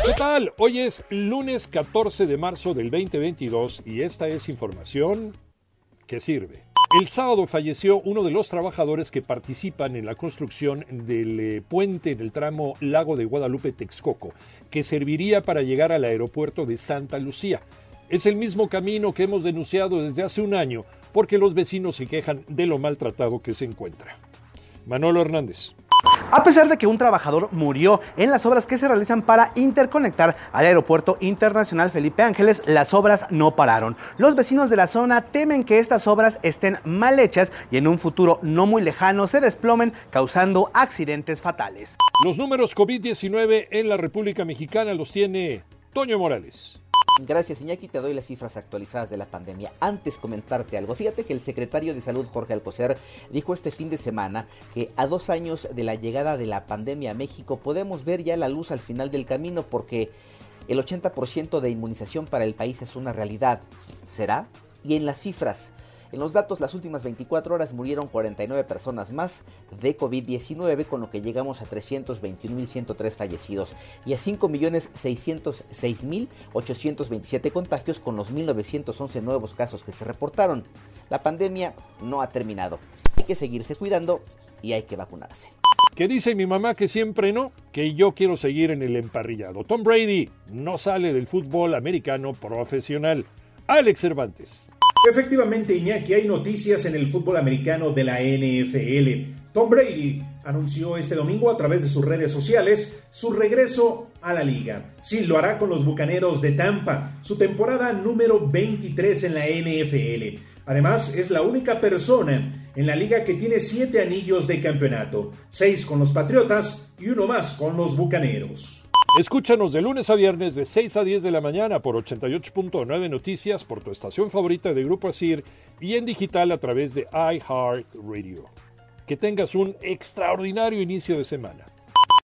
¿Qué tal? Hoy es lunes 14 de marzo del 2022 y esta es información que sirve. El sábado falleció uno de los trabajadores que participan en la construcción del eh, puente en el tramo Lago de Guadalupe-Texcoco, que serviría para llegar al aeropuerto de Santa Lucía. Es el mismo camino que hemos denunciado desde hace un año porque los vecinos se quejan de lo maltratado que se encuentra. Manolo Hernández. A pesar de que un trabajador murió en las obras que se realizan para interconectar al Aeropuerto Internacional Felipe Ángeles, las obras no pararon. Los vecinos de la zona temen que estas obras estén mal hechas y en un futuro no muy lejano se desplomen causando accidentes fatales. Los números COVID-19 en la República Mexicana los tiene Toño Morales. Gracias, Iñaki. Te doy las cifras actualizadas de la pandemia. Antes comentarte algo. Fíjate que el secretario de Salud, Jorge Alcocer, dijo este fin de semana que a dos años de la llegada de la pandemia a México podemos ver ya la luz al final del camino porque el 80% de inmunización para el país es una realidad. ¿Será? Y en las cifras, en los datos, las últimas 24 horas murieron 49 personas más de COVID-19, con lo que llegamos a 321.103 fallecidos y a 5.606.827 contagios con los 1.911 nuevos casos que se reportaron. La pandemia no ha terminado. Hay que seguirse cuidando y hay que vacunarse. ¿Qué dice mi mamá que siempre no? Que yo quiero seguir en el emparrillado. Tom Brady no sale del fútbol americano profesional. Alex Cervantes. Efectivamente, Iñaki, hay noticias en el fútbol americano de la NFL. Tom Brady anunció este domingo a través de sus redes sociales su regreso a la liga. Sí, lo hará con los Bucaneros de Tampa, su temporada número 23 en la NFL. Además, es la única persona en la liga que tiene siete anillos de campeonato, seis con los Patriotas y uno más con los Bucaneros. Escúchanos de lunes a viernes de 6 a 10 de la mañana por 88.9 Noticias por tu estación favorita de Grupo Asir y en digital a través de iHeartRadio. Que tengas un extraordinario inicio de semana.